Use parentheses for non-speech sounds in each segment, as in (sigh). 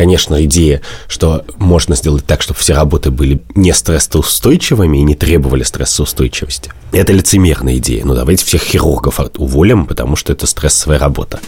конечно, идея, что можно сделать так, чтобы все работы были не стрессоустойчивыми и не требовали стрессоустойчивости. Это лицемерная идея. Ну, давайте всех хирургов уволим, потому что это стрессовая работа.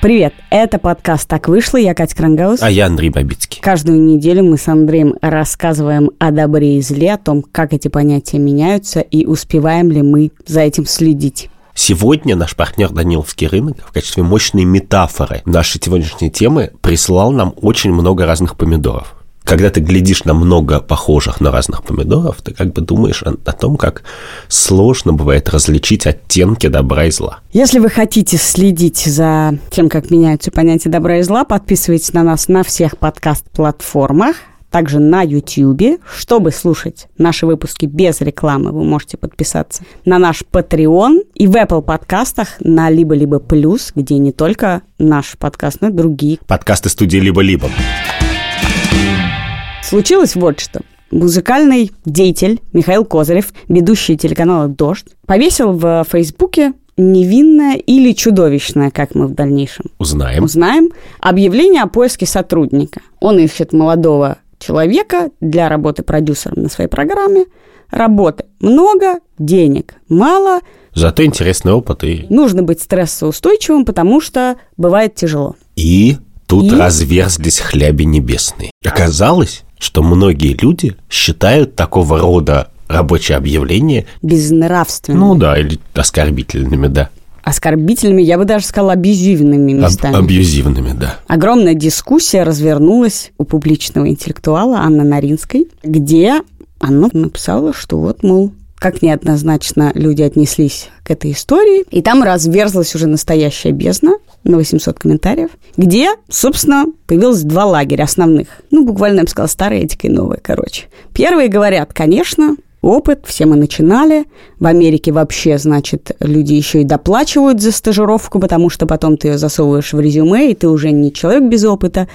Привет, это подкаст «Так вышло», я Катя Крангаус. А я Андрей Бабицкий. Каждую неделю мы с Андреем рассказываем о добре и зле, о том, как эти понятия меняются и успеваем ли мы за этим следить. Сегодня наш партнер Даниловский рынок в качестве мощной метафоры нашей сегодняшней темы прислал нам очень много разных помидоров когда ты глядишь на много похожих на разных помидоров, ты как бы думаешь о, о том, как сложно бывает различить оттенки добра и зла. Если вы хотите следить за тем, как меняются понятия добра и зла, подписывайтесь на нас на всех подкаст-платформах, также на YouTube. Чтобы слушать наши выпуски без рекламы, вы можете подписаться на наш Patreon и в Apple подкастах на «Либо-либо плюс», где не только наш подкаст, но и другие. Подкасты студии «Либо-либо». Случилось вот что. Музыкальный деятель Михаил Козырев, ведущий телеканала «Дождь», повесил в Фейсбуке невинное или чудовищное, как мы в дальнейшем узнаем, узнаем объявление о поиске сотрудника. Он ищет молодого человека для работы продюсером на своей программе. Работы много, денег мало. Зато интересный опыт и... Нужно быть стрессоустойчивым, потому что бывает тяжело. И тут и... разверзлись хляби небесные. Оказалось, что многие люди считают такого рода рабочие объявления безнравственными. Ну да, или оскорбительными, да. Оскорбительными, я бы даже сказала, абьюзивными местами. Об, абьюзивными, да. Огромная дискуссия развернулась у публичного интеллектуала Анны Наринской, где она написала, что вот, мол, как неоднозначно люди отнеслись к этой истории. И там разверзлась уже настоящая бездна на 800 комментариев, где, собственно, появилось два лагеря основных. Ну, буквально, я бы сказала, старая этика и новая, короче. Первые говорят, конечно, опыт, все мы начинали. В Америке вообще, значит, люди еще и доплачивают за стажировку, потому что потом ты ее засовываешь в резюме, и ты уже не человек без опыта,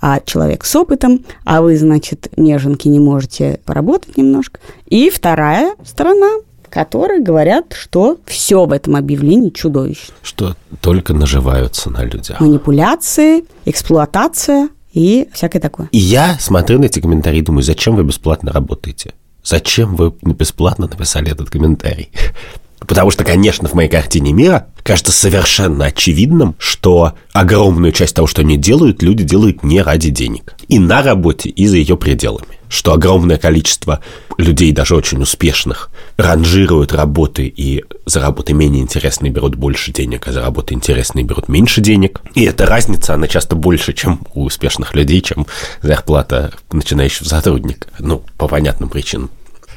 а человек с опытом, а вы, значит, неженки не можете поработать немножко. И вторая сторона, которые говорят, что все в этом объявлении чудовищно. Что только наживаются на людях. Манипуляции, эксплуатация и всякое такое. И я смотрю на эти комментарии и думаю, зачем вы бесплатно работаете? Зачем вы бесплатно написали этот комментарий? Потому что, конечно, в моей картине мира кажется совершенно очевидным, что огромную часть того, что они делают, люди делают не ради денег. И на работе, и за ее пределами. Что огромное количество людей, даже очень успешных, ранжируют работы и за работы менее интересные берут больше денег, а за работы интересные берут меньше денег. И эта разница, она часто больше, чем у успешных людей, чем зарплата начинающего сотрудника. Ну, по понятным причинам.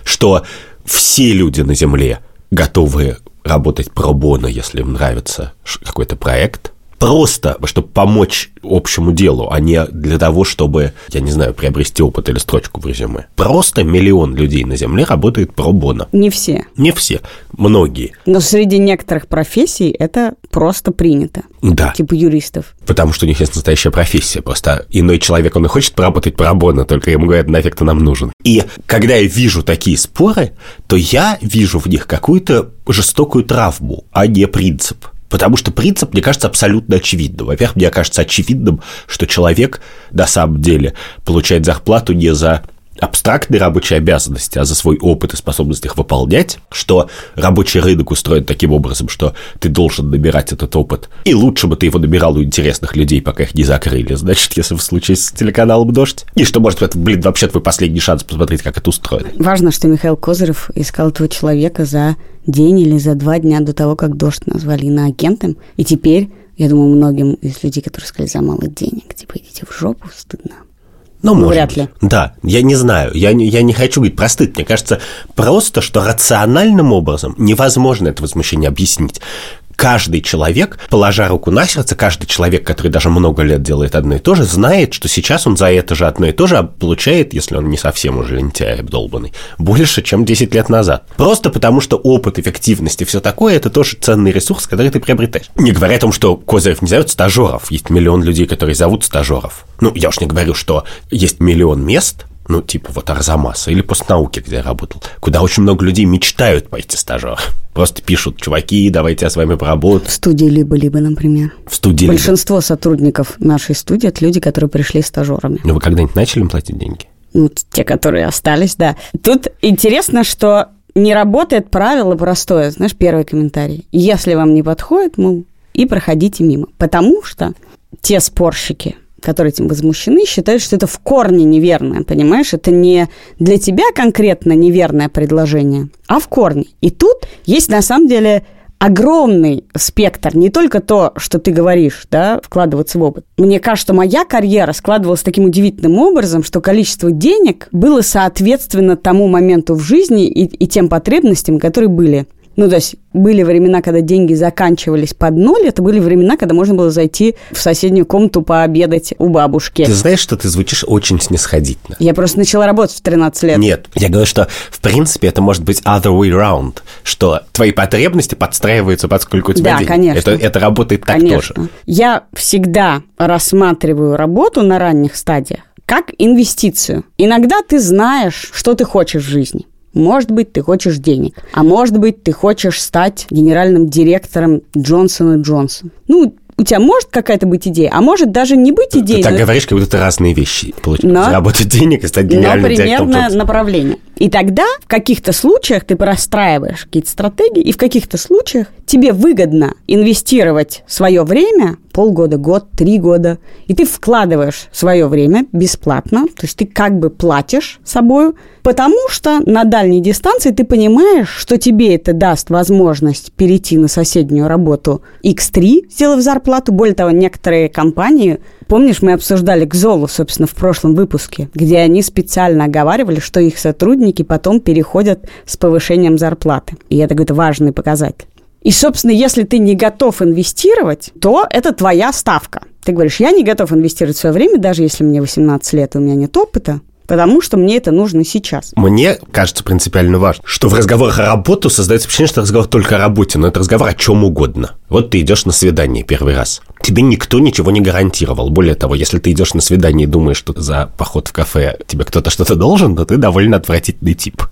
Что все люди на Земле – готовы работать пробона, если им нравится какой-то проект, просто, чтобы помочь общему делу, а не для того, чтобы, я не знаю, приобрести опыт или строчку в резюме. Просто миллион людей на Земле работает пробона. Не все. Не все, многие. Но среди некоторых профессий это просто принято. Да. Типа юристов. Потому что у них есть настоящая профессия. Просто иной человек, он и хочет поработать пробона, только ему говорят, нафиг ты нам нужен. И когда я вижу такие споры, то я вижу в них какую-то жестокую травму, а не принцип. Потому что принцип, мне кажется, абсолютно очевидным. Во-первых, мне кажется очевидным, что человек на самом деле получает зарплату не за абстрактные рабочие обязанности, а за свой опыт и способность их выполнять, что рабочий рынок устроен таким образом, что ты должен набирать этот опыт. И лучше бы ты его набирал у интересных людей, пока их не закрыли, значит, если в случае с телеканалом «Дождь». И что, может, это, блин, вообще твой последний шанс посмотреть, как это устроено. Важно, что Михаил Козырев искал этого человека за день или за два дня до того, как «Дождь» назвали иноагентом. И теперь, я думаю, многим из людей, которые сказали за мало денег, типа, идите в жопу, стыдно. Ну, может Вряд ли. Да, я не знаю. Я не, я не хочу говорить про стыд. Мне кажется, просто, что рациональным образом невозможно это возмущение объяснить. Каждый человек, положа руку на сердце, каждый человек, который даже много лет делает одно и то же, знает, что сейчас он за это же одно и то же получает, если он не совсем уже лентяй обдолбанный, больше, чем 10 лет назад. Просто потому, что опыт, эффективность и все такое, это тоже ценный ресурс, который ты приобретаешь. Не говоря о том, что Козырев не зовет стажеров. Есть миллион людей, которые зовут стажеров. Ну, я уж не говорю, что есть миллион мест, ну, типа вот Арзамаса или постнауки, где я работал, куда очень много людей мечтают пойти стажер. Просто пишут, чуваки, давайте я с вами поработаю. В студии «Либо-либо», например. В студии Большинство «Либо». сотрудников нашей студии – это люди, которые пришли стажерами. Ну, вы когда-нибудь начали им платить деньги? Ну, те, которые остались, да. Тут интересно, что не работает правило простое, знаешь, первый комментарий. Если вам не подходит, мол, и проходите мимо. Потому что те спорщики, которые этим возмущены, считают, что это в корне неверное, понимаешь? Это не для тебя конкретно неверное предложение, а в корне. И тут есть на самом деле огромный спектр, не только то, что ты говоришь, да, вкладываться в опыт. Мне кажется, моя карьера складывалась таким удивительным образом, что количество денег было соответственно тому моменту в жизни и, и тем потребностям, которые были. Ну, то есть были времена, когда деньги заканчивались под ноль, это были времена, когда можно было зайти в соседнюю комнату пообедать у бабушки. Ты знаешь, что ты звучишь очень снисходительно. Я просто начала работать в 13 лет. Нет, я говорю, что в принципе это может быть other way round, что твои потребности подстраиваются под сколько у тебя да, денег. конечно. Это, это работает так конечно. тоже. Я всегда рассматриваю работу на ранних стадиях как инвестицию. Иногда ты знаешь, что ты хочешь в жизни. Может быть, ты хочешь денег, а может быть, ты хочешь стать генеральным директором Джонсона Джонсон. Ну, у тебя может какая-то быть идея, а может даже не быть идеей. Ты так говоришь, как будто это разные вещи. Получить, но... Заработать денег и стать генеральным но директором примерно направление. И тогда в каких-то случаях ты простраиваешь какие-то стратегии, и в каких-то случаях тебе выгодно инвестировать свое время, полгода, год, три года, и ты вкладываешь свое время бесплатно, то есть ты как бы платишь собою, потому что на дальней дистанции ты понимаешь, что тебе это даст возможность перейти на соседнюю работу X3, сделав зарплату. Более того, некоторые компании Помнишь, мы обсуждали Кзолу, собственно, в прошлом выпуске, где они специально оговаривали, что их сотрудники потом переходят с повышением зарплаты. И это какой-то важный показатель. И, собственно, если ты не готов инвестировать, то это твоя ставка. Ты говоришь, я не готов инвестировать свое время, даже если мне 18 лет и у меня нет опыта, потому что мне это нужно сейчас. Мне кажется принципиально важно, что в разговорах о работе создается впечатление, что разговор только о работе, но это разговор о чем угодно. Вот ты идешь на свидание первый раз. Тебе никто ничего не гарантировал. Более того, если ты идешь на свидание и думаешь, что за поход в кафе тебе кто-то что-то должен, то ты довольно отвратительный тип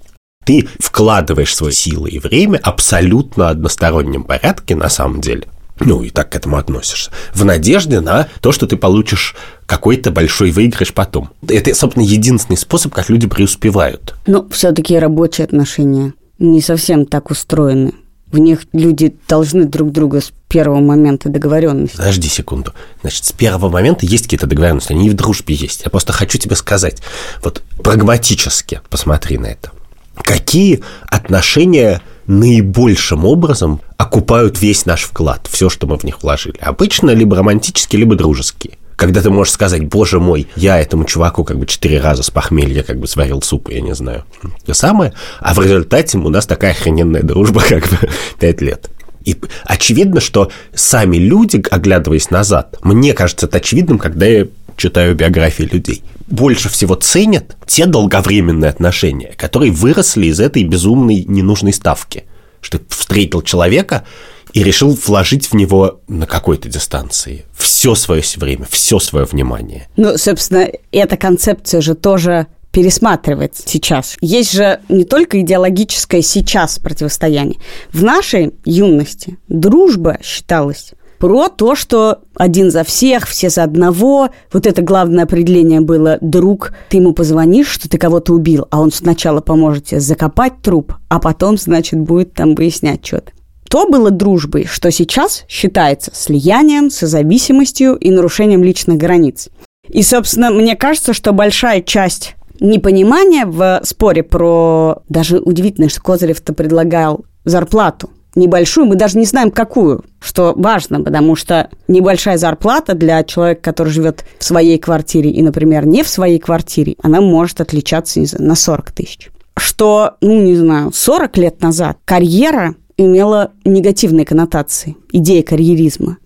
ты вкладываешь свои силы и время абсолютно одностороннем порядке, на самом деле, ну, и так к этому относишься, в надежде на то, что ты получишь какой-то большой выигрыш потом. Это, собственно, единственный способ, как люди преуспевают. Но все-таки рабочие отношения не совсем так устроены. В них люди должны друг друга с первого момента договоренности. Подожди секунду. Значит, с первого момента есть какие-то договоренности, они и в дружбе есть. Я просто хочу тебе сказать, вот прагматически посмотри на это. Какие отношения наибольшим образом окупают весь наш вклад, все, что мы в них вложили. Обычно либо романтические, либо дружеские. Когда ты можешь сказать, боже мой, я этому чуваку как бы четыре раза с похмелья как бы сварил суп, я не знаю. То самое. А в результате у нас такая охрененная дружба (laughs) как бы пять лет. И очевидно, что сами люди, оглядываясь назад, мне кажется это очевидным, когда я читаю биографии людей, больше всего ценят те долговременные отношения, которые выросли из этой безумной ненужной ставки. Что ты встретил человека и решил вложить в него на какой-то дистанции все свое время, все свое внимание. Ну, собственно, эта концепция же тоже пересматривается сейчас. Есть же не только идеологическое сейчас противостояние. В нашей юности дружба считалась про то, что один за всех, все за одного. Вот это главное определение было «друг». Ты ему позвонишь, что ты кого-то убил, а он сначала поможет тебе закопать труп, а потом, значит, будет там выяснять что-то. То было дружбой, что сейчас считается слиянием, созависимостью и нарушением личных границ. И, собственно, мне кажется, что большая часть непонимания в споре про... Даже удивительно, что Козырев-то предлагал зарплату небольшую, мы даже не знаем, какую, что важно, потому что небольшая зарплата для человека, который живет в своей квартире и, например, не в своей квартире, она может отличаться знаю, на 40 тысяч. Что, ну, не знаю, 40 лет назад карьера имела негативные коннотации, идея карьеризма.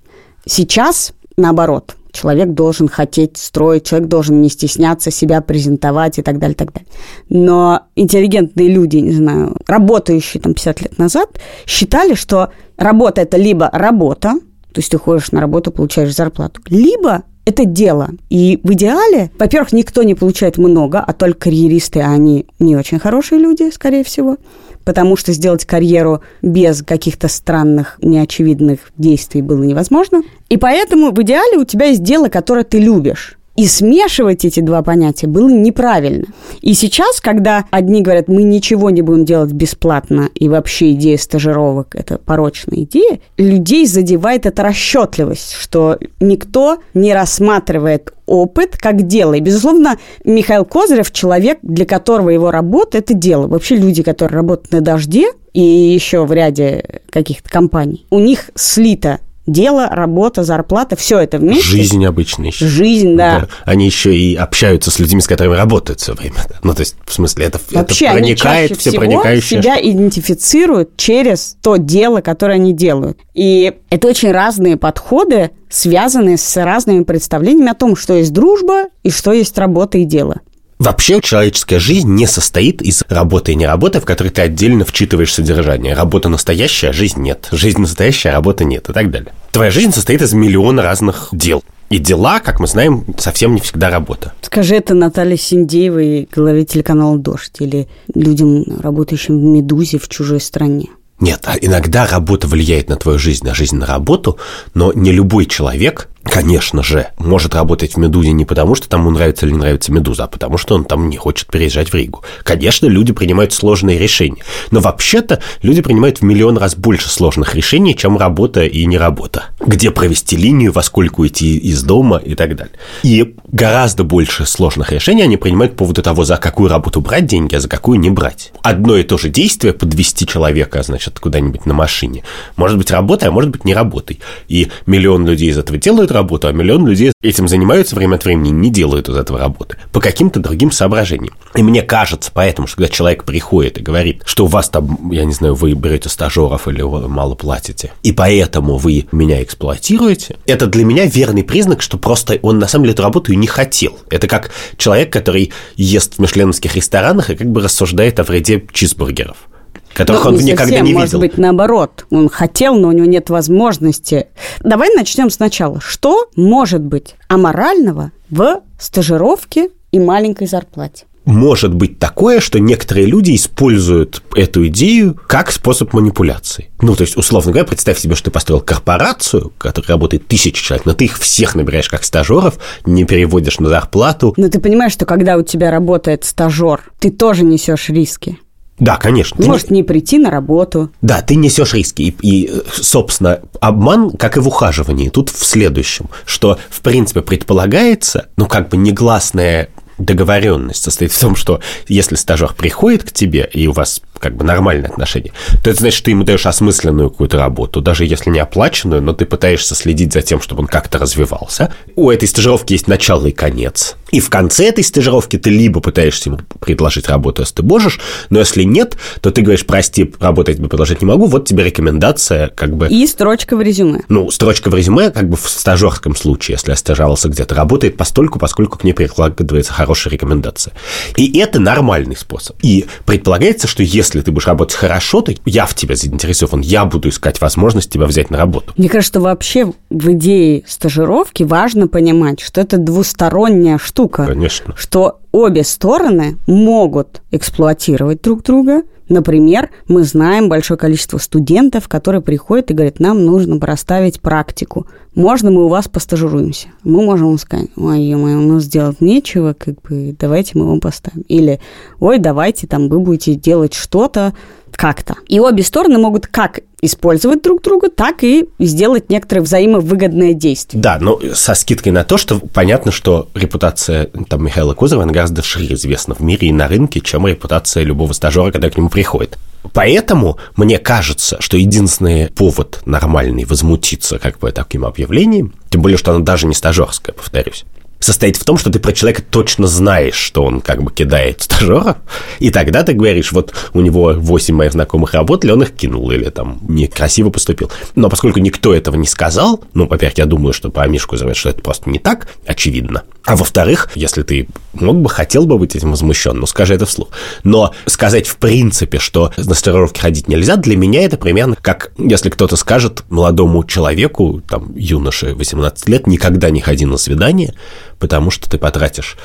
Сейчас, наоборот, человек должен хотеть строить, человек должен не стесняться себя презентовать и так далее, так далее. Но интеллигентные люди, не знаю, работающие там 50 лет назад, считали, что работа – это либо работа, то есть ты ходишь на работу, получаешь зарплату, либо это дело. И в идеале, во-первых, никто не получает много, а только карьеристы, а они не очень хорошие люди, скорее всего потому что сделать карьеру без каких-то странных, неочевидных действий было невозможно. И поэтому в идеале у тебя есть дело, которое ты любишь. И смешивать эти два понятия было неправильно. И сейчас, когда одни говорят, мы ничего не будем делать бесплатно, и вообще идея стажировок – это порочная идея, людей задевает эта расчетливость, что никто не рассматривает опыт как дело. И, безусловно, Михаил Козырев – человек, для которого его работа – это дело. Вообще люди, которые работают на «Дожде», и еще в ряде каких-то компаний, у них слито Дело, работа, зарплата, все это вместе. Жизнь обычная еще. Жизнь, да. да. Они еще и общаются с людьми, с которыми работают все время. (laughs) Ну, то есть, в смысле, это, Вообще, это проникает, они все проникающее. себя идентифицируют через то дело, которое они делают. И это очень разные подходы, связанные с разными представлениями о том, что есть дружба и что есть работа и дело. Вообще человеческая жизнь не состоит из работы и не работы, в которой ты отдельно вчитываешь содержание. Работа настоящая, а жизнь нет. Жизнь настоящая, а работа нет и так далее. Твоя жизнь состоит из миллиона разных дел. И дела, как мы знаем, совсем не всегда работа. Скажи это Наталье Синдеевой, главе телеканала «Дождь», или людям, работающим в «Медузе» в чужой стране. Нет, а иногда работа влияет на твою жизнь, на жизнь, на работу, но не любой человек конечно же, может работать в «Медузе» не потому, что там ему нравится или не нравится «Медуза», а потому что он там не хочет переезжать в Ригу. Конечно, люди принимают сложные решения, но вообще-то люди принимают в миллион раз больше сложных решений, чем работа и не работа. Где провести линию, во сколько уйти из дома и так далее. И гораздо больше сложных решений они принимают по поводу того, за какую работу брать деньги, а за какую не брать. Одно и то же действие подвести человека, значит, куда-нибудь на машине, может быть работой, а может быть не работой. И миллион людей из этого делают работу, а миллион людей этим занимаются время от времени, не делают из этого работы по каким-то другим соображениям. И мне кажется поэтому, что когда человек приходит и говорит, что у вас там, я не знаю, вы берете стажеров или мало платите, и поэтому вы меня эксплуатируете, это для меня верный признак, что просто он на самом деле эту работу и не хотел. Это как человек, который ест в мишленовских ресторанах и как бы рассуждает о вреде чизбургеров которых ну, он никогда совсем, не видел. Может быть, наоборот. Он хотел, но у него нет возможности. Давай начнем сначала. Что может быть аморального в стажировке и маленькой зарплате? может быть такое, что некоторые люди используют эту идею как способ манипуляции. Ну, то есть, условно говоря, представь себе, что ты построил корпорацию, которая работает тысячи человек, но ты их всех набираешь как стажеров, не переводишь на зарплату. Но ты понимаешь, что когда у тебя работает стажер, ты тоже несешь риски. Да, конечно. Ты Может не прийти на работу. Да, ты несешь риски. И, и, собственно, обман, как и в ухаживании, тут в следующем, что, в принципе, предполагается, ну, как бы негласная договоренность состоит в том, что если стажер приходит к тебе, и у вас как бы нормальные отношения, то это значит, что ты ему даешь осмысленную какую-то работу, даже если не оплаченную, но ты пытаешься следить за тем, чтобы он как-то развивался. У этой стажировки есть начало и конец. И в конце этой стажировки ты либо пытаешься ему предложить работу, если ты можешь, но если нет, то ты говоришь, прости, работать тебе предложить не могу, вот тебе рекомендация, как бы... И строчка в резюме. Ну, строчка в резюме, как бы в стажерском случае, если я стажировался где-то, работает постольку, поскольку к ней прикладывается хорошая рекомендация. И это нормальный способ. И предполагается, что если если ты будешь работать хорошо, то я в тебя заинтересован, я буду искать возможность тебя взять на работу. Мне кажется, что вообще в идее стажировки важно понимать, что это двусторонняя штука. Конечно. Что обе стороны могут эксплуатировать друг друга, Например, мы знаем большое количество студентов, которые приходят и говорят, нам нужно проставить практику. Можно мы у вас постажируемся? Мы можем сказать, ой, у нас делать нечего, как бы давайте мы вам поставим. Или, ой, давайте там вы будете делать что-то, как-то. И обе стороны могут как использовать друг друга, так и сделать некоторые взаимовыгодные действия. Да, но со скидкой на то, что понятно, что репутация там, Михаила она гораздо шире известна в мире и на рынке, чем репутация любого стажера, когда к нему приходит. Поэтому мне кажется, что единственный повод нормальный возмутиться как бы таким объявлением, тем более, что оно даже не стажерское, повторюсь, состоит в том, что ты про человека точно знаешь, что он как бы кидает стажера, и тогда ты говоришь, вот у него 8 моих знакомых работали, он их кинул или там некрасиво поступил. Но поскольку никто этого не сказал, ну, во-первых, я думаю, что по Мишку заметить, что это просто не так, очевидно. А во-вторых, если ты мог бы, хотел бы быть этим возмущен, ну, скажи это вслух. Но сказать в принципе, что на стажировки ходить нельзя, для меня это примерно как если кто-то скажет молодому человеку, там, юноше 18 лет, никогда не ходи на свидание, потому что ты потратишь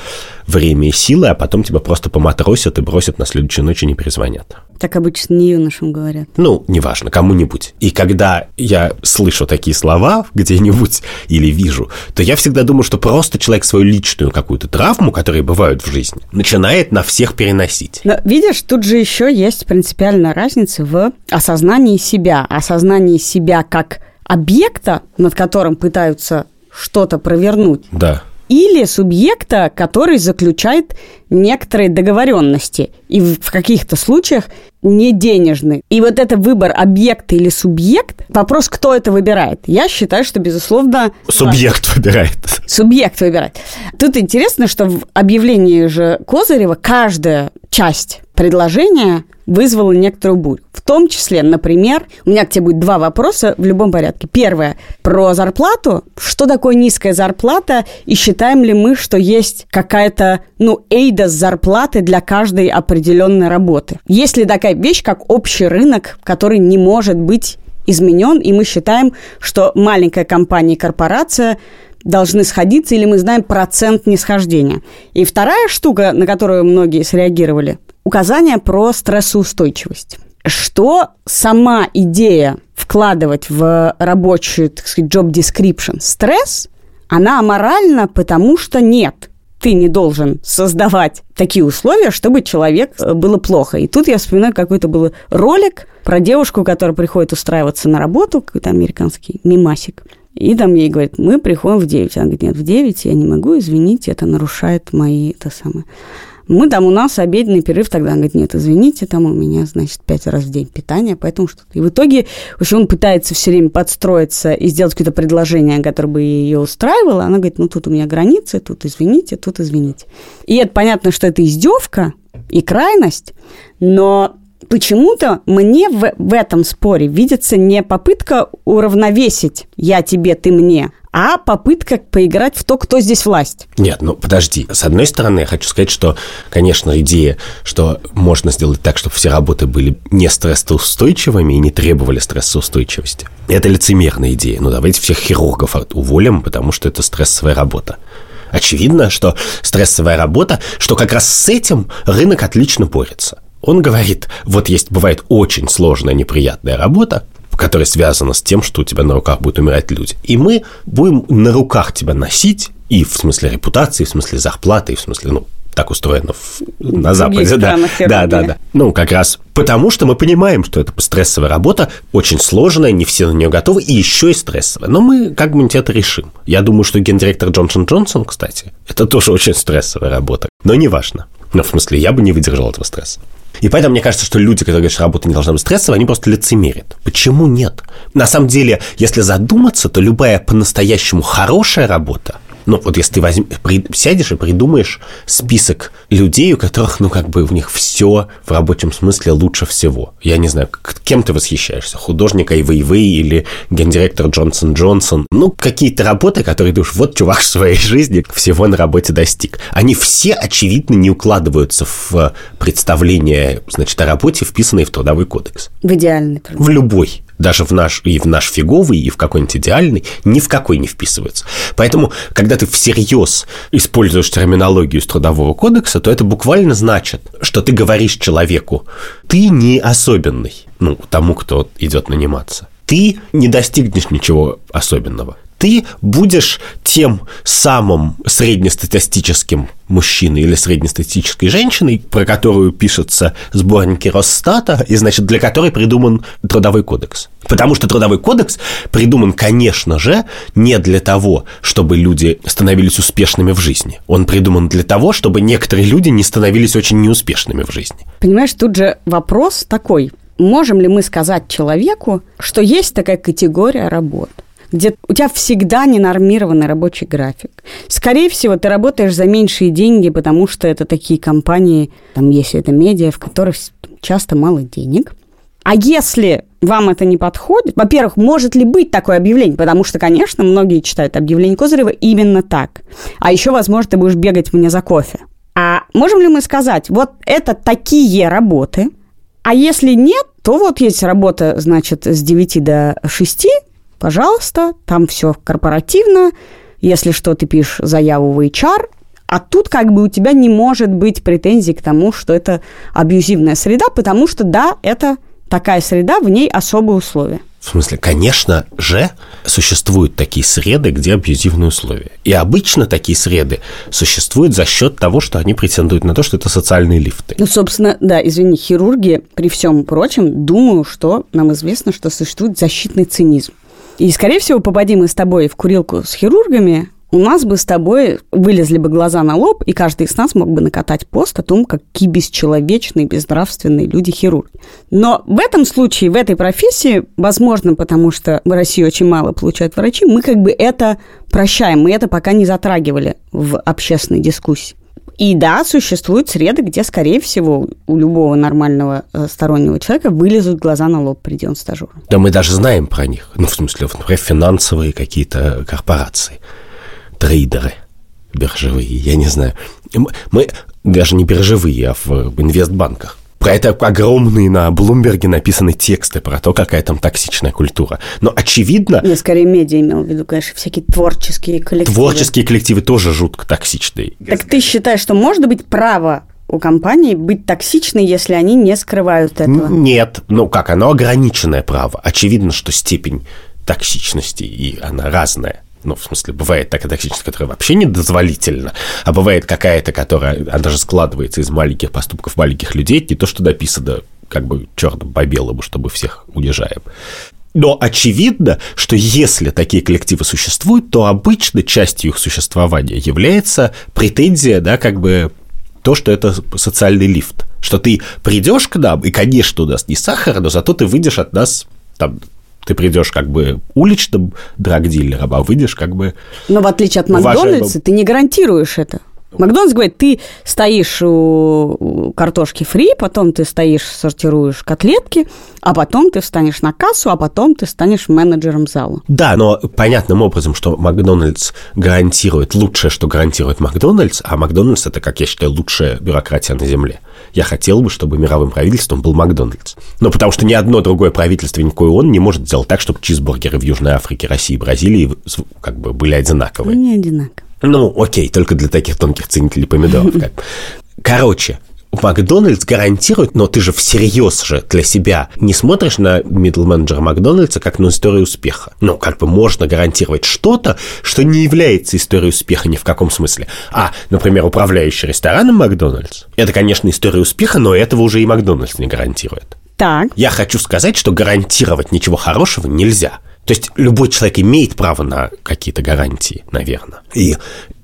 время и силы, а потом тебя просто поматросят и бросят на следующую ночь и не перезвонят. Так обычно не юношам говорят. Ну, неважно, кому-нибудь. И когда я слышу такие слова где-нибудь или вижу, то я всегда думаю, что просто человек свою личную какую-то травму, которые бывают в жизни, начинает на всех переносить. Но видишь, тут же еще есть принципиальная разница в осознании себя. Осознании себя как объекта, над которым пытаются что-то провернуть. Да или субъекта, который заключает некоторые договоренности и в каких-то случаях не денежный. И вот это выбор объекта или субъект, вопрос, кто это выбирает. Я считаю, что, безусловно... Субъект важно. выбирает. Субъект выбирает. Тут интересно, что в объявлении же Козырева каждая часть предложения вызвало некоторую бурю. В том числе, например, у меня к тебе будет два вопроса в любом порядке. Первое, про зарплату. Что такое низкая зарплата? И считаем ли мы, что есть какая-то, ну, эйда с зарплаты для каждой определенной работы? Есть ли такая вещь, как общий рынок, который не может быть изменен, и мы считаем, что маленькая компания и корпорация должны сходиться, или мы знаем процент несхождения. И вторая штука, на которую многие среагировали, указание про стрессоустойчивость. Что сама идея вкладывать в рабочую, так сказать, job description стресс, она аморальна, потому что нет, ты не должен создавать такие условия, чтобы человек э, было плохо. И тут я вспоминаю, какой-то был ролик про девушку, которая приходит устраиваться на работу, какой-то американский мимасик. И там ей говорит, мы приходим в 9. Она говорит, нет, в 9 я не могу, извините, это нарушает мои, это самое. Мы там, у нас обеденный перерыв, тогда он говорит, нет, извините, там у меня, значит, пять раз в день питание, поэтому что-то. И в итоге, в общем, он пытается все время подстроиться и сделать какое-то предложение, которое бы ее устраивало. Она говорит, ну, тут у меня границы, тут извините, тут извините. И это понятно, что это издевка и крайность, но почему-то мне в, в этом споре видится не попытка уравновесить «я тебе, ты мне», а попытка поиграть в то, кто здесь власть. Нет, ну подожди. С одной стороны, я хочу сказать, что, конечно, идея, что можно сделать так, чтобы все работы были не стрессоустойчивыми и не требовали стрессоустойчивости. Это лицемерная идея. Ну давайте всех хирургов уволим, потому что это стрессовая работа. Очевидно, что стрессовая работа, что как раз с этим рынок отлично борется. Он говорит, вот есть, бывает очень сложная, неприятная работа, которая связана с тем, что у тебя на руках будут умирать люди. И мы будем на руках тебя носить, и в смысле репутации, и в смысле зарплаты, и в смысле, ну, так устроено в, на Западе. Да, да, да, да. Ну, как раз потому, что мы понимаем, что это стрессовая работа, очень сложная, не все на нее готовы, и еще и стрессовая. Но мы как-нибудь это решим. Я думаю, что гендиректор Джонсон Джонсон, кстати, это тоже очень стрессовая работа. Но неважно. Ну, в смысле, я бы не выдержал этого стресса. И поэтому мне кажется, что люди, которые говорят, что работа не должна быть стрессовой, они просто лицемерят. Почему нет? На самом деле, если задуматься, то любая по-настоящему хорошая работа – ну, вот если ты возьм, при, сядешь и придумаешь список людей, у которых, ну, как бы у них все в рабочем смысле лучше всего. Я не знаю, кем ты восхищаешься? Художник Айвей или гендиректор Джонсон Джонсон? Ну, какие-то работы, которые думаешь, вот чувак (laughs) в своей жизни всего на работе достиг. Они все, очевидно, не укладываются в представление, значит, о работе, вписанные в Трудовой кодекс. В идеальный труд. В любой даже в наш, и в наш фиговый, и в какой-нибудь идеальный, ни в какой не вписывается. Поэтому, когда ты всерьез используешь терминологию из Трудового кодекса, то это буквально значит, что ты говоришь человеку, ты не особенный, ну, тому, кто идет наниматься. Ты не достигнешь ничего особенного ты будешь тем самым среднестатистическим мужчиной или среднестатистической женщиной, про которую пишется сборники Росстата, и, значит, для которой придуман Трудовой кодекс. Потому что Трудовой кодекс придуман, конечно же, не для того, чтобы люди становились успешными в жизни. Он придуман для того, чтобы некоторые люди не становились очень неуспешными в жизни. Понимаешь, тут же вопрос такой. Можем ли мы сказать человеку, что есть такая категория работ – где у тебя всегда ненормированный рабочий график. Скорее всего, ты работаешь за меньшие деньги, потому что это такие компании, там, если это медиа, в которых часто мало денег. А если вам это не подходит, во-первых, может ли быть такое объявление? Потому что, конечно, многие читают объявление Козырева именно так. А еще, возможно, ты будешь бегать мне за кофе. А можем ли мы сказать, вот это такие работы, а если нет, то вот есть работа, значит, с 9 до 6, пожалуйста, там все корпоративно, если что, ты пишешь заяву в HR, а тут как бы у тебя не может быть претензий к тому, что это абьюзивная среда, потому что, да, это такая среда, в ней особые условия. В смысле, конечно же, существуют такие среды, где абьюзивные условия. И обычно такие среды существуют за счет того, что они претендуют на то, что это социальные лифты. Ну, собственно, да, извини, хирурги, при всем прочем, думаю, что нам известно, что существует защитный цинизм. И, скорее всего, попадим мы с тобой в курилку с хирургами, у нас бы с тобой вылезли бы глаза на лоб, и каждый из нас мог бы накатать пост о том, какие бесчеловечные, безнравственные люди-хирурги. Но в этом случае, в этой профессии, возможно, потому что в России очень мало получают врачи, мы как бы это прощаем, мы это пока не затрагивали в общественной дискуссии. И да, существуют среды, где, скорее всего, у любого нормального э, стороннего человека вылезут глаза на лоб, придет он стажером. Да мы даже знаем про них. Ну, в смысле, например, финансовые какие-то корпорации трейдеры биржевые, я не знаю. Мы даже не биржевые, а в инвестбанках. Про это огромные на Блумберге написаны тексты про то, какая там токсичная культура. Но очевидно... Я скорее медиа имел в виду, конечно, всякие творческие коллективы. Творческие коллективы тоже жутко токсичные. Так ты считаешь, что может быть право у компании быть токсичной, если они не скрывают этого? Нет. Ну как, оно ограниченное право. Очевидно, что степень токсичности, и она разная. Ну, в смысле, бывает такая токсичность, которая вообще недозволительна, а бывает какая-то, которая, она даже складывается из маленьких поступков маленьких людей, не то, что написано как бы черным по белому, чтобы всех унижаем. Но очевидно, что если такие коллективы существуют, то обычно частью их существования является претензия, да, как бы то, что это социальный лифт. Что ты придешь к нам, и, конечно, у нас не сахар, но зато ты выйдешь от нас там ты придешь как бы уличным драгдилером, а выйдешь как бы... Но в отличие от Макдональдса, ты не гарантируешь это. Макдональдс говорит, ты стоишь у картошки фри, потом ты стоишь, сортируешь котлетки, а потом ты встанешь на кассу, а потом ты станешь менеджером зала. Да, но понятным образом, что Макдональдс гарантирует лучшее, что гарантирует Макдональдс, а Макдональдс это, как я считаю, лучшая бюрократия на Земле. Я хотел бы, чтобы мировым правительством был Макдональдс. Но потому что ни одно другое правительство, никакой он не может сделать так, чтобы чизбургеры в Южной Африке, России и Бразилии как бы были одинаковые. Не одинаковые. Ну, окей, только для таких тонких ценителей помидоров. (laughs) Короче, Макдональдс гарантирует, но ты же всерьез же для себя не смотришь на мидл менеджера Макдональдса как на историю успеха. Ну, как бы можно гарантировать что-то, что не является историей успеха ни в каком смысле. А, например, управляющий рестораном Макдональдс, это, конечно, история успеха, но этого уже и Макдональдс не гарантирует. Так. Я хочу сказать, что гарантировать ничего хорошего нельзя. То есть любой человек имеет право на какие-то гарантии, наверное. И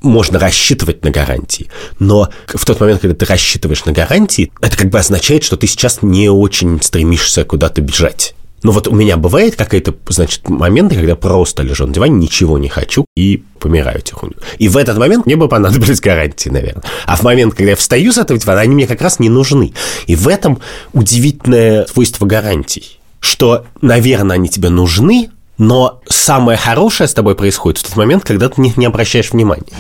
можно рассчитывать на гарантии. Но в тот момент, когда ты рассчитываешь на гарантии, это как бы означает, что ты сейчас не очень стремишься куда-то бежать. Ну вот у меня бывает какие-то, значит, моменты, когда просто лежу на диване, ничего не хочу и помираю тихонько. И в этот момент мне бы понадобились гарантии, наверное. А в момент, когда я встаю с этого дивана, они мне как раз не нужны. И в этом удивительное свойство гарантий, что, наверное, они тебе нужны, но самое хорошее с тобой происходит в тот момент, когда ты не обращаешь внимания.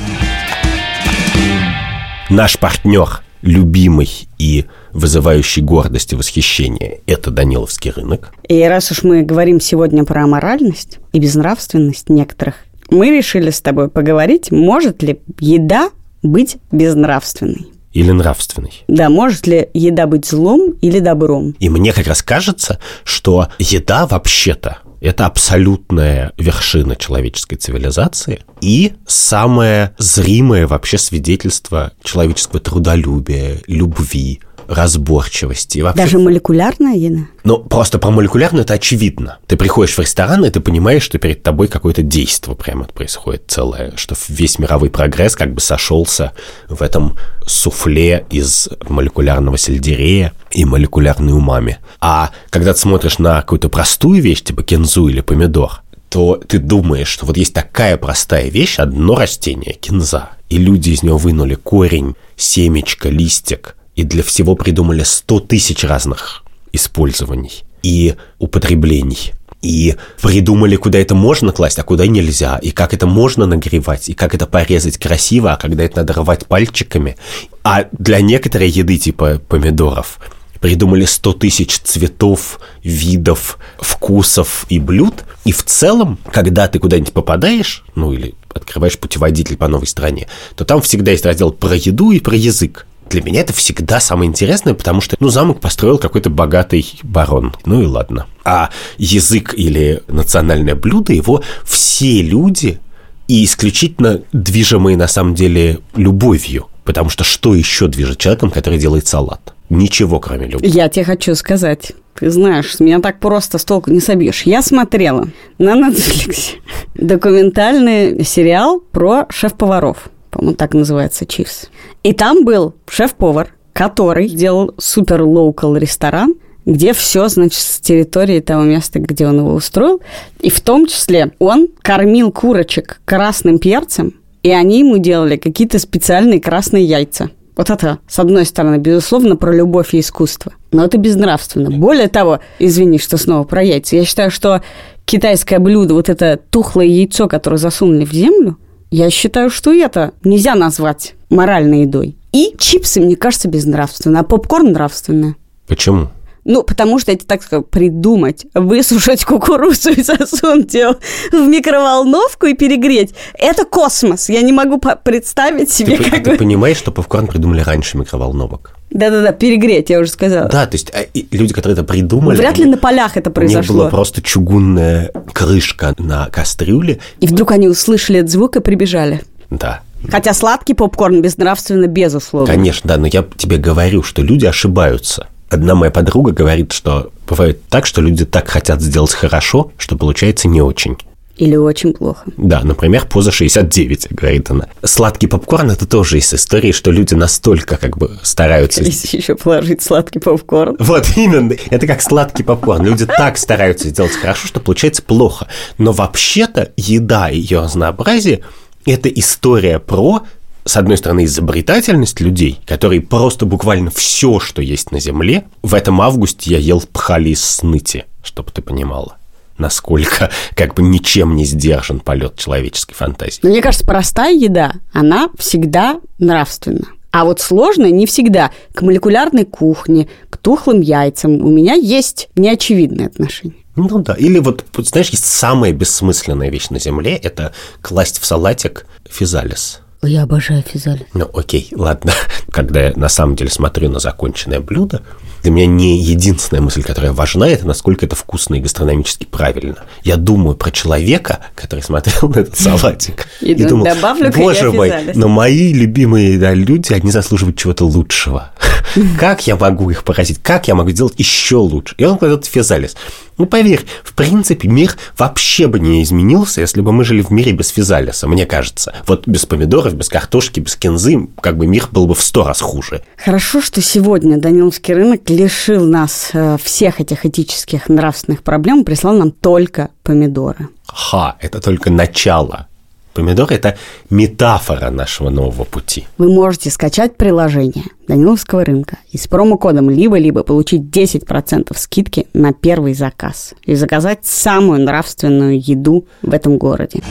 Наш партнер, любимый и вызывающий гордость и восхищение, это Даниловский рынок. И раз уж мы говорим сегодня про аморальность и безнравственность некоторых, мы решили с тобой поговорить, может ли еда быть безнравственной или нравственной. Да, может ли еда быть злом или добром? И мне как раз кажется, что еда вообще-то это абсолютная вершина человеческой цивилизации и самое зримое вообще свидетельство человеческого трудолюбия, любви, разборчивости. Вообще... Даже молекулярная еда? Ну, просто про молекулярную это очевидно. Ты приходишь в ресторан, и ты понимаешь, что перед тобой какое-то действие прямо происходит целое, что весь мировой прогресс как бы сошелся в этом суфле из молекулярного сельдерея и молекулярной умами. А когда ты смотришь на какую-то простую вещь, типа кензу или помидор, то ты думаешь, что вот есть такая простая вещь, одно растение, кинза, и люди из него вынули корень, семечко, листик, и для всего придумали 100 тысяч разных использований и употреблений. И придумали, куда это можно класть, а куда нельзя, и как это можно нагревать, и как это порезать красиво, а когда это надо рвать пальчиками. А для некоторой еды, типа помидоров, придумали 100 тысяч цветов, видов, вкусов и блюд. И в целом, когда ты куда-нибудь попадаешь, ну или открываешь путеводитель по новой стране, то там всегда есть раздел про еду и про язык. Для меня это всегда самое интересное, потому что, ну, замок построил какой-то богатый барон. Ну и ладно. А язык или национальное блюдо его все люди и исключительно движимые на самом деле любовью. Потому что что еще движет человеком, который делает салат? Ничего, кроме любви. Я тебе хочу сказать. Ты знаешь, меня так просто с толку не собьешь. Я смотрела на Netflix (laughs) документальный сериал про шеф-поваров. По-моему, так называется «Чивс». И там был шеф-повар, который делал супер-лоукал ресторан, где все, значит, с территории того места, где он его устроил. И в том числе он кормил курочек красным перцем, и они ему делали какие-то специальные красные яйца. Вот это, с одной стороны, безусловно, про любовь и искусство. Но это безнравственно. Более того, извини, что снова про яйца, я считаю, что китайское блюдо, вот это тухлое яйцо, которое засунули в землю, я считаю, что это нельзя назвать моральной едой. И чипсы, мне кажется, безнравственно, а попкорн нравственное. Почему? Ну, потому что это, так сказать, придумать, высушить кукурузу и засунуть ее в микроволновку и перегреть. Это космос. Я не могу представить себе, ты, как ты понимаешь, что попкорн придумали раньше микроволновок? Да-да-да, перегреть, я уже сказала. Да, то есть а, люди, которые это придумали... Вряд ли на полях это произошло. У них была просто чугунная крышка на кастрюле. И вдруг они услышали этот звук и прибежали. Да. Хотя сладкий попкорн безнравственно, безусловно. Конечно, да, но я тебе говорю, что люди ошибаются. Одна моя подруга говорит, что бывает так, что люди так хотят сделать хорошо, что получается не очень. Или очень плохо. Да, например, поза 69, говорит она. Сладкий попкорн – это тоже из истории, что люди настолько как бы стараются... Если еще положить сладкий попкорн. Вот, именно. Это как сладкий попкорн. Люди так стараются сделать хорошо, что получается плохо. Но вообще-то еда и ее разнообразие – это история про с одной стороны, изобретательность людей, которые просто буквально все, что есть на Земле. В этом августе я ел пхали из сныти, чтобы ты понимала насколько (laughs) как бы ничем не сдержан полет человеческой фантазии. Но мне кажется, простая еда, она всегда нравственна. А вот сложная не всегда. К молекулярной кухне, к тухлым яйцам у меня есть неочевидное отношение. Ну да, или вот, знаешь, есть самая бессмысленная вещь на Земле – это класть в салатик физалис – я обожаю физаль. Ну, окей, ладно. (laughs) Когда я на самом деле смотрю на законченное блюдо, для меня не единственная мысль, которая важна, это насколько это вкусно и гастрономически правильно. Я думаю про человека, который смотрел (laughs) на этот салатик. И, и думал, боже мой, но мои любимые да, люди, они заслуживают чего-то лучшего. (laughs) Как я могу их поразить? Как я могу сделать еще лучше? И он кладет физалис. Ну, поверь, в принципе, мир вообще бы не изменился, если бы мы жили в мире без физалиса, мне кажется. Вот без помидоров, без картошки, без кинзы, как бы мир был бы в сто раз хуже. Хорошо, что сегодня Даниловский рынок лишил нас э, всех этих этических, нравственных проблем, прислал нам только помидоры. Ха, это только начало Помидор – это метафора нашего нового пути. Вы можете скачать приложение Даниловского рынка и с промокодом либо-либо получить 10% скидки на первый заказ и заказать самую нравственную еду в этом городе.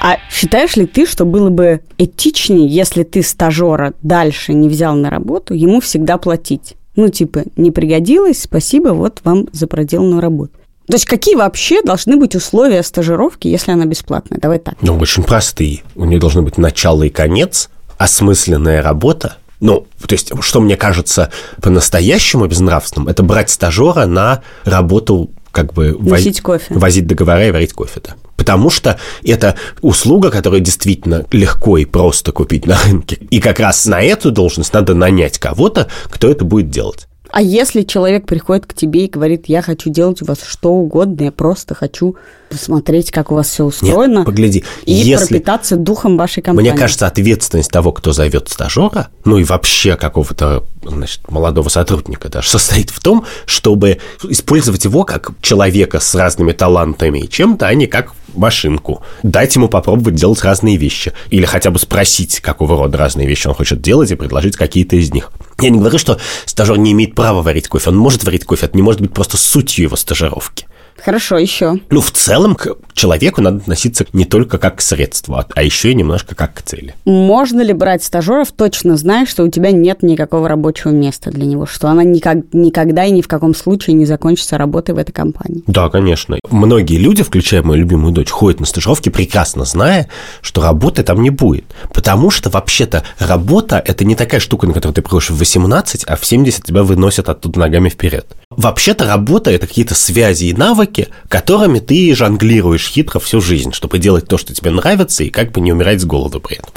А считаешь ли ты, что было бы этичнее, если ты стажера дальше не взял на работу, ему всегда платить? Ну, типа, не пригодилось, спасибо, вот вам за проделанную работу. То есть какие вообще должны быть условия стажировки, если она бесплатная? Давай так. Ну, очень простые. У нее должны быть начало и конец, осмысленная работа. Ну, то есть, что мне кажется по-настоящему безнравственным, это брать стажера на работу как бы возить кофе. возить договора и варить кофе, да. Потому что это услуга, которую действительно легко и просто купить на рынке. И как раз на эту должность надо нанять кого-то, кто это будет делать. А если человек приходит к тебе и говорит, я хочу делать у вас что угодно, я просто хочу посмотреть, как у вас все устроено. Нет, погляди, и если... пропитаться духом вашей компании. Мне кажется, ответственность того, кто зовет стажера, ну и вообще какого-то значит, молодого сотрудника даже, состоит в том, чтобы использовать его как человека с разными талантами и чем-то, а не как машинку. Дать ему попробовать делать разные вещи. Или хотя бы спросить, какого рода разные вещи он хочет делать, и предложить какие-то из них. Я не говорю, что стажер не имеет права варить кофе. Он может варить кофе, это не может быть просто сутью его стажировки. Хорошо, еще. Ну, в целом, к человеку надо относиться не только как к средству, а, а еще и немножко как к цели. Можно ли брать стажеров, точно зная, что у тебя нет никакого рабочего места для него, что она никак, никогда и ни в каком случае не закончится работой в этой компании? Да, конечно. Многие люди, включая мою любимую дочь, ходят на стажировки, прекрасно зная, что работы там не будет. Потому что, вообще-то, работа – это не такая штука, на которую ты приходишь в 18, а в 70 тебя выносят оттуда ногами вперед. Вообще-то работа – это какие-то связи и навыки, которыми ты жонглируешь хитро всю жизнь, чтобы делать то, что тебе нравится, и как бы не умирать с голоду при этом.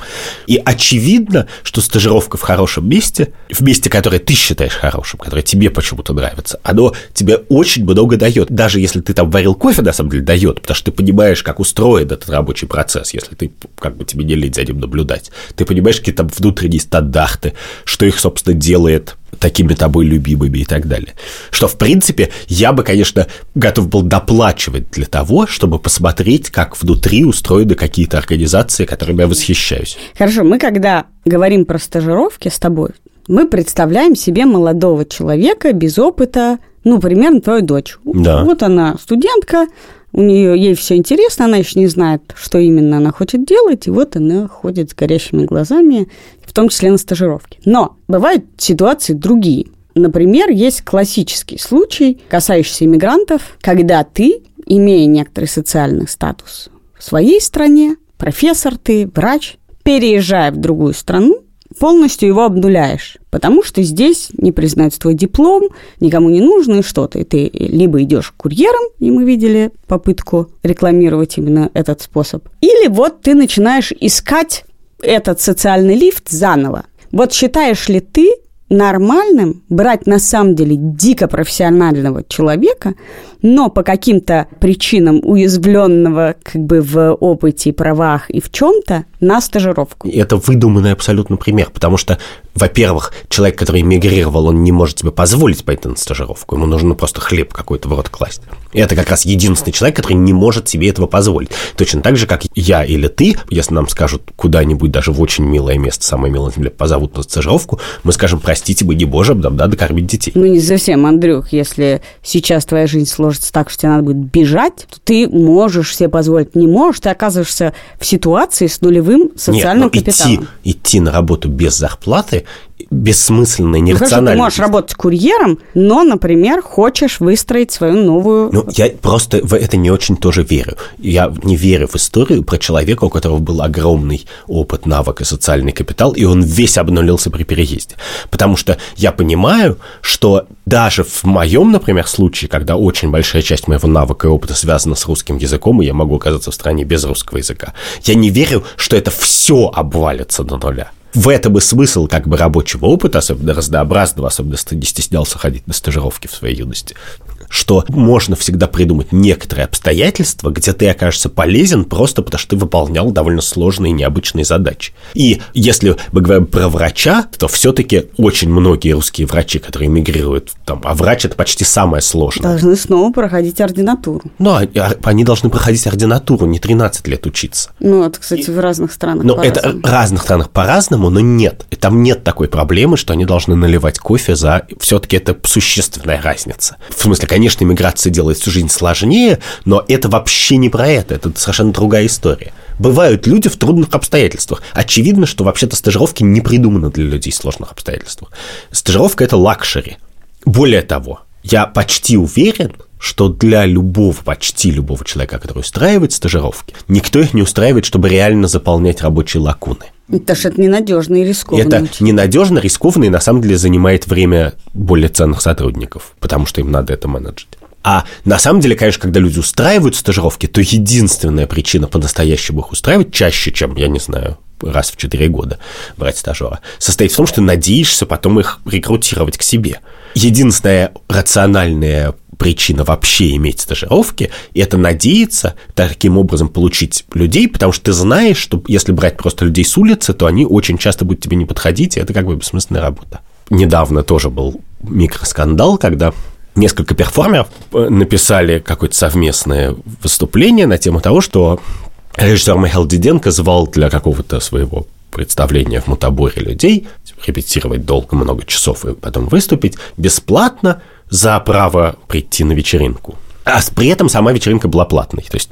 И очевидно, что стажировка в хорошем месте, в месте, которое ты считаешь хорошим, которое тебе почему-то нравится, оно тебе очень много дает. Даже если ты там варил кофе, на самом деле, дает, потому что ты понимаешь, как устроен этот рабочий процесс, если ты, как бы тебе не лень за ним наблюдать. Ты понимаешь какие-то внутренние стандарты, что их, собственно, делает такими тобой любимыми и так далее. Что, в принципе, я бы, конечно, готов был доплачивать для того, чтобы посмотреть, как внутри устроены какие-то организации, которыми я восхищаюсь. Хорошо, мы когда говорим про стажировки с тобой, мы представляем себе молодого человека без опыта, ну, примерно твою дочь. Да. Вот она студентка, у нее ей все интересно, она еще не знает, что именно она хочет делать, и вот она ходит с горящими глазами, в том числе на стажировке. Но бывают ситуации другие. Например, есть классический случай, касающийся иммигрантов, когда ты, имея некоторый социальный статус в своей стране, профессор ты, врач, переезжая в другую страну, полностью его обнуляешь, потому что здесь не признают твой диплом, никому не нужно что-то. И ты либо идешь курьером, и мы видели попытку рекламировать именно этот способ, или вот ты начинаешь искать этот социальный лифт заново. Вот считаешь ли ты нормальным брать на самом деле дико профессионального человека, но по каким-то причинам уязвленного как бы в опыте, правах и в чем-то на стажировку. Это выдуманный абсолютно пример, потому что, во-первых, человек, который эмигрировал, он не может себе позволить пойти на стажировку, ему нужно просто хлеб какой-то в рот класть. И это как раз единственный человек, который не может себе этого позволить. Точно так же, как я или ты, если нам скажут куда-нибудь, даже в очень милое место, самое милое земле, позовут на стажировку, мы скажем, простите, не можем, нам надо кормить детей. Ну, не совсем, Андрюх, если сейчас твоя жизнь сложится так, что тебе надо будет бежать, то ты можешь себе позволить. Не можешь, ты оказываешься в ситуации с нулевым социальным Нет, ну, капиталом. Идти, идти на работу без зарплаты бессмысленно, хорошо, нерационально. ты можешь работать курьером, но, например, хочешь выстроить свою новую... Ну, я просто в это не очень тоже верю. Я не верю в историю про человека, у которого был огромный опыт, навык и социальный капитал, и он весь обнулился при переезде. Потому что я понимаю, что даже в моем, например, случае, когда очень большая часть моего навыка и опыта связана с русским языком, и я могу оказаться в стране без русского языка, я не верю, что это все обвалится до нуля в этом и смысл как бы рабочего опыта, особенно разнообразного, особенно если стеснялся ходить на стажировки в своей юности, что можно всегда придумать некоторые обстоятельства, где ты окажешься полезен просто потому, что ты выполнял довольно сложные и необычные задачи. И если мы говорим про врача, то все-таки очень многие русские врачи, которые эмигрируют, там, а врач это почти самое сложное. Должны снова проходить ординатуру. Но а, они должны проходить ординатуру, не 13 лет учиться. Ну, это, кстати, в разных странах Но это в разных странах по-разному, но нет. И там нет такой проблемы, что они должны наливать кофе за... Все-таки это существенная разница. В смысле, конечно, иммиграция делает всю жизнь сложнее, но это вообще не про это, это совершенно другая история. Бывают люди в трудных обстоятельствах. Очевидно, что вообще-то стажировки не придуманы для людей в сложных обстоятельствах. Стажировка – это luxury. Более того, я почти уверен, что для любого, почти любого человека, который устраивает стажировки, никто их не устраивает, чтобы реально заполнять рабочие лакуны. Это же это ненадежно и рискованно. Это очень. ненадежно, рискованно и на самом деле занимает время более ценных сотрудников, потому что им надо это менеджить. А на самом деле, конечно, когда люди устраивают стажировки, то единственная причина по-настоящему их устраивать чаще, чем, я не знаю, раз в 4 года брать стажера, состоит в том, что надеешься потом их рекрутировать к себе. Единственная рациональная причина вообще иметь стажировки, это надеяться таким образом получить людей, потому что ты знаешь, что если брать просто людей с улицы, то они очень часто будут тебе не подходить, и это как бы бессмысленная работа. Недавно тоже был микроскандал, когда несколько перформеров э, написали какое-то совместное выступление на тему того, что режиссер Михаил Диденко звал для какого-то своего представления в Мутаборе людей, репетировать долго, много часов и потом выступить бесплатно за право прийти на вечеринку. А при этом сама вечеринка была платной, то есть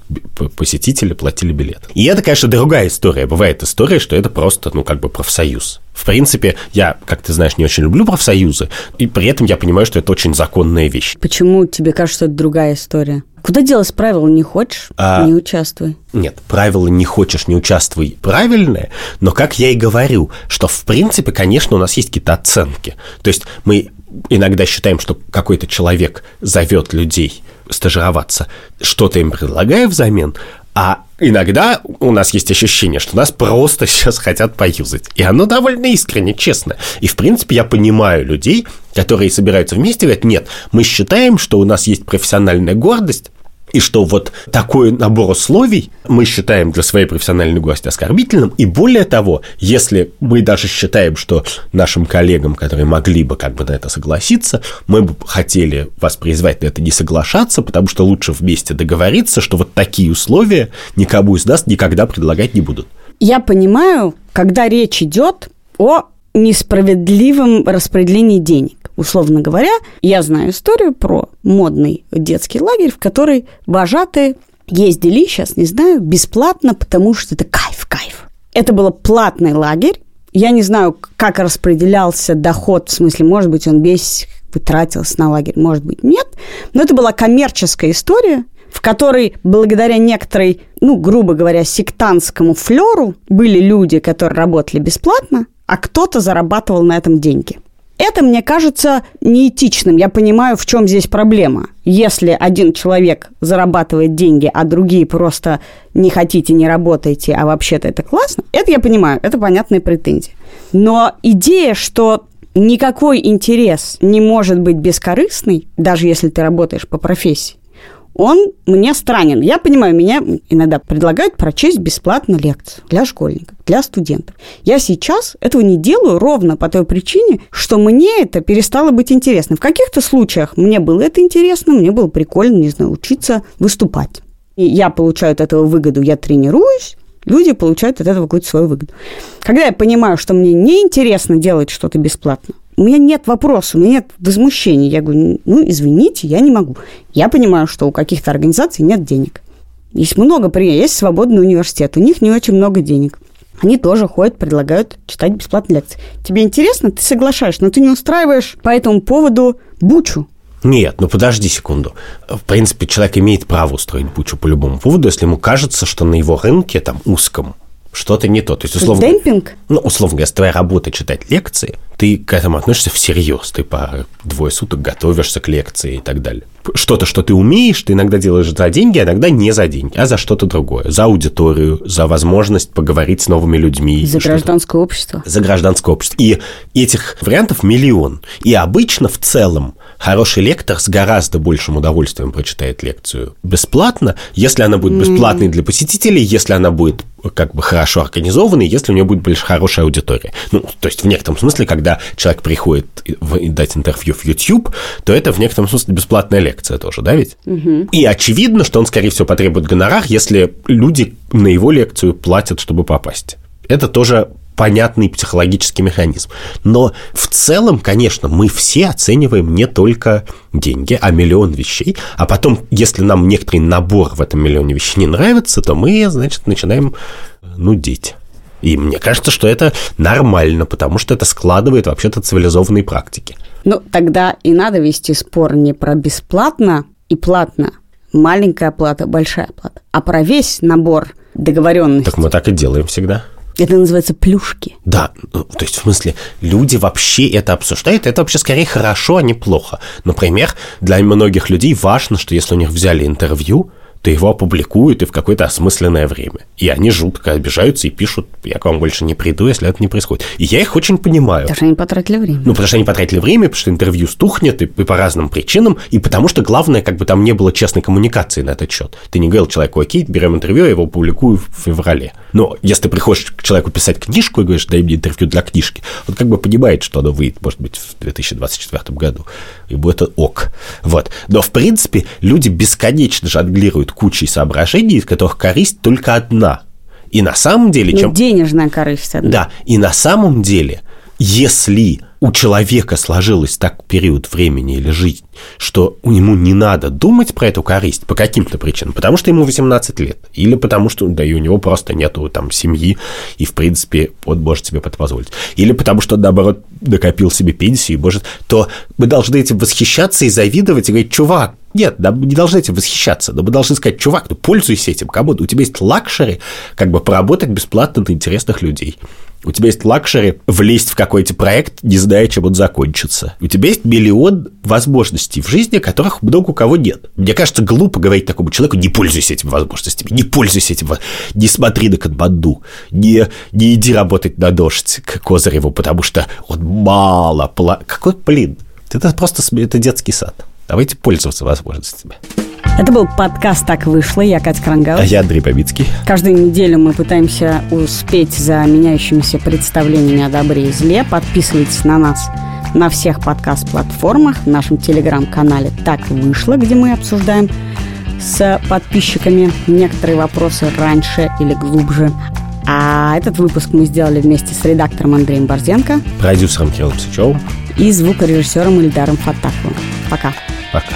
посетители платили билет. И это, конечно, другая история. Бывает история, что это просто, ну, как бы профсоюз. В принципе, я, как ты знаешь, не очень люблю профсоюзы, и при этом я понимаю, что это очень законная вещь. Почему тебе кажется, что это другая история? Куда делать правила не хочешь, а... не участвуй. Нет, правила не хочешь, не участвуй правильное, но как я и говорю, что в принципе, конечно, у нас есть какие-то оценки. То есть мы иногда считаем, что какой-то человек зовет людей стажироваться, что-то им предлагая взамен, а иногда у нас есть ощущение, что нас просто (laughs) сейчас хотят поюзать. И оно довольно искренне, честно. И, в принципе, я понимаю людей, которые собираются вместе и говорят, нет, мы считаем, что у нас есть профессиональная гордость, и что вот такой набор условий мы считаем для своей профессиональной гости оскорбительным, и более того, если мы даже считаем, что нашим коллегам, которые могли бы как бы на это согласиться, мы бы хотели вас призвать на это не соглашаться, потому что лучше вместе договориться, что вот такие условия никому из нас никогда предлагать не будут. Я понимаю, когда речь идет о несправедливом распределении денег. Условно говоря, я знаю историю про модный детский лагерь, в который вожатые ездили, сейчас не знаю, бесплатно, потому что это кайф, кайф. Это был платный лагерь. Я не знаю, как распределялся доход, в смысле, может быть, он весь тратился на лагерь, может быть, нет. Но это была коммерческая история, в которой благодаря некоторой, ну, грубо говоря, сектантскому флеру были люди, которые работали бесплатно, а кто-то зарабатывал на этом деньги. Это мне кажется неэтичным. Я понимаю, в чем здесь проблема. Если один человек зарабатывает деньги, а другие просто не хотите, не работаете, а вообще-то это классно, это я понимаю, это понятные претензии. Но идея, что никакой интерес не может быть бескорыстный, даже если ты работаешь по профессии, он мне странен. Я понимаю, меня иногда предлагают прочесть бесплатно лекцию для школьников, для студентов. Я сейчас этого не делаю ровно по той причине, что мне это перестало быть интересно. В каких-то случаях мне было это интересно, мне было прикольно, не знаю, учиться выступать. И я получаю от этого выгоду, я тренируюсь, люди получают от этого какую-то свою выгоду. Когда я понимаю, что мне неинтересно делать что-то бесплатно, у меня нет вопроса, у меня нет возмущения. Я говорю, ну, извините, я не могу. Я понимаю, что у каких-то организаций нет денег. Есть много примеров. Есть свободный университет, у них не очень много денег. Они тоже ходят, предлагают читать бесплатные лекции. Тебе интересно, ты соглашаешь, но ты не устраиваешь по этому поводу бучу. Нет, ну подожди секунду. В принципе, человек имеет право устроить бучу по любому поводу, если ему кажется, что на его рынке, там, узком, что-то не то. То есть, условно... Демпинг? Ну, условно говоря, твоя работа читать лекции, ты к этому относишься всерьез. Ты по двое суток готовишься к лекции и так далее. Что-то, что ты умеешь, ты иногда делаешь за деньги, а иногда не за деньги, а за что-то другое. За аудиторию, за возможность поговорить с новыми людьми. За гражданское общество. За гражданское общество. И этих вариантов миллион. И обычно в целом хороший лектор с гораздо большим удовольствием прочитает лекцию бесплатно, если она будет бесплатной для посетителей, если она будет как бы хорошо организованной, если у нее будет больше хорошая аудитория. Ну, то есть в некотором смысле, когда человек приходит дать интервью в YouTube, то это в некотором смысле бесплатная лекция тоже, да ведь? Угу. И очевидно, что он, скорее всего, потребует гонорар, если люди на его лекцию платят, чтобы попасть. Это тоже понятный психологический механизм. Но в целом, конечно, мы все оцениваем не только деньги, а миллион вещей. А потом, если нам некоторый набор в этом миллионе вещей не нравится, то мы, значит, начинаем нудить. И мне кажется, что это нормально, потому что это складывает вообще-то цивилизованные практики. Ну, тогда и надо вести спор не про бесплатно и платно, маленькая плата, большая плата, а про весь набор договоренностей. Так мы так и делаем всегда. Это называется плюшки. Да, ну, то есть в смысле, люди вообще это обсуждают, это вообще скорее хорошо, а не плохо. Например, для многих людей важно, что если у них взяли интервью, то его опубликуют и в какое-то осмысленное время. И они жутко обижаются и пишут, я к вам больше не приду, если это не происходит. И я их очень понимаю. Потому что они потратили время. Ну, потому что они потратили время, потому что интервью стухнет, и, и по разным причинам, и потому что главное, как бы там не было честной коммуникации на этот счет. Ты не говорил человеку, окей, берем интервью, я его публикую в феврале. Но если ты приходишь к человеку писать книжку и говоришь, дай мне интервью для книжки, он как бы понимает, что оно выйдет, может быть, в 2024 году, и будет ок. Вот. Но, в принципе, люди бесконечно жонглируют кучей соображений, из которых корысть только одна. И на самом деле... Ну, чем... денежная корысть одна. Да, и на самом деле, если у человека сложилось так период времени или жизнь, что ему не надо думать про эту корысть по каким-то причинам, потому что ему 18 лет, или потому что, да и у него просто нету там семьи, и, в принципе, он может себе это позволить, или потому что, наоборот, накопил себе пенсию и может, то мы должны этим восхищаться и завидовать, и говорить, чувак, нет, да, не должны этим восхищаться, но мы должны сказать, чувак, ну пользуйся этим, кому у тебя есть luxury, как бы поработать бесплатно на интересных людей. У тебя есть luxury влезть в какой-то проект, не зная, чем он закончится. У тебя есть миллион возможностей в жизни, которых много у кого нет. Мне кажется, глупо говорить такому человеку, не пользуйся этими возможностями, не пользуйся этим, не смотри на Канбанду, не, не иди работать на дождь к Козыреву, потому что он мало... Пла... Какой, блин, это просто это детский сад. Давайте пользоваться возможностями. Это был подкаст «Так вышло». Я Катя Крангаус. А я Андрей Бабицкий. Каждую неделю мы пытаемся успеть за меняющимися представлениями о добре и зле. Подписывайтесь на нас на всех подкаст-платформах, в нашем телеграм-канале «Так вышло», где мы обсуждаем с подписчиками некоторые вопросы раньше или глубже. А этот выпуск мы сделали вместе с редактором Андреем Борзенко, продюсером Кириллом Сычевым и звукорежиссером Ильдаром Фатаховым. Пока. Пока.